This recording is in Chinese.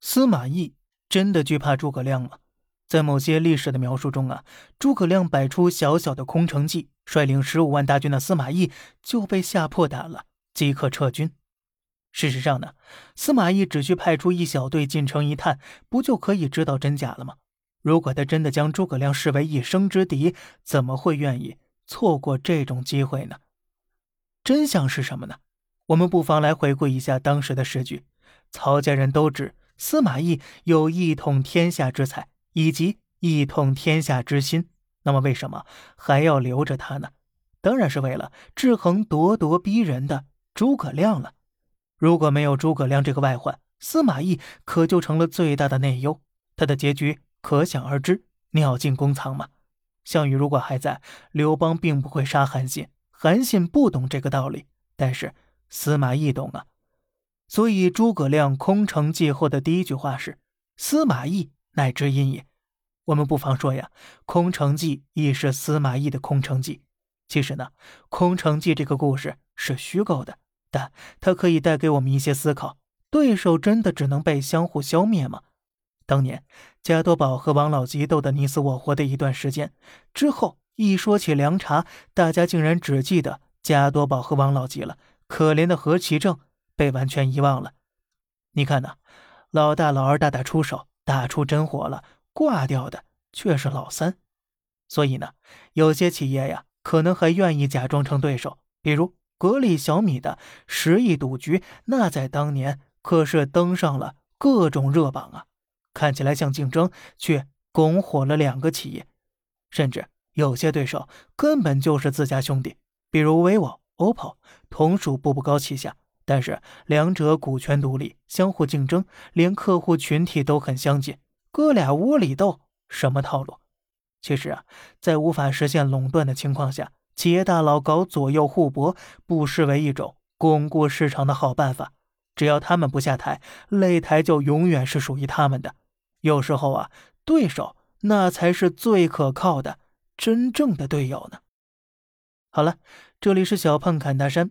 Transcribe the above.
司马懿真的惧怕诸葛亮吗？在某些历史的描述中啊，诸葛亮摆出小小的空城计，率领十五万大军的司马懿就被吓破胆了，即刻撤军。事实上呢，司马懿只需派出一小队进城一探，不就可以知道真假了吗？如果他真的将诸葛亮视为一生之敌，怎么会愿意错过这种机会呢？真相是什么呢？我们不妨来回顾一下当时的时局。曹家人都知司马懿有一统天下之才，以及一统天下之心，那么为什么还要留着他呢？当然是为了制衡咄咄逼人的诸葛亮了。如果没有诸葛亮这个外患，司马懿可就成了最大的内忧，他的结局可想而知，尿进公仓嘛。项羽如果还在，刘邦并不会杀韩信，韩信不懂这个道理，但是司马懿懂啊。所以诸葛亮空城计后的第一句话是：“司马懿乃知音也。”我们不妨说呀，空城计亦是司马懿的空城计。其实呢，空城计这个故事是虚构的。但它可以带给我们一些思考：对手真的只能被相互消灭吗？当年加多宝和王老吉斗得你死我活的一段时间之后，一说起凉茶，大家竟然只记得加多宝和王老吉了。可怜的何其正被完全遗忘了。你看呐，老大老二大打出手，打出真火了，挂掉的却是老三。所以呢，有些企业呀，可能还愿意假装成对手，比如。格力小米的十亿赌局，那在当年可是登上了各种热榜啊！看起来像竞争，却拱火了两个企业。甚至有些对手根本就是自家兄弟，比如 vivo、OPPO，同属步步高旗下，但是两者股权独立，相互竞争，连客户群体都很相近。哥俩窝里斗，什么套路？其实啊，在无法实现垄断的情况下。企业大佬搞左右互搏，不失为一种巩固市场的好办法。只要他们不下台，擂台就永远是属于他们的。有时候啊，对手那才是最可靠的、真正的队友呢。好了，这里是小胖侃大山，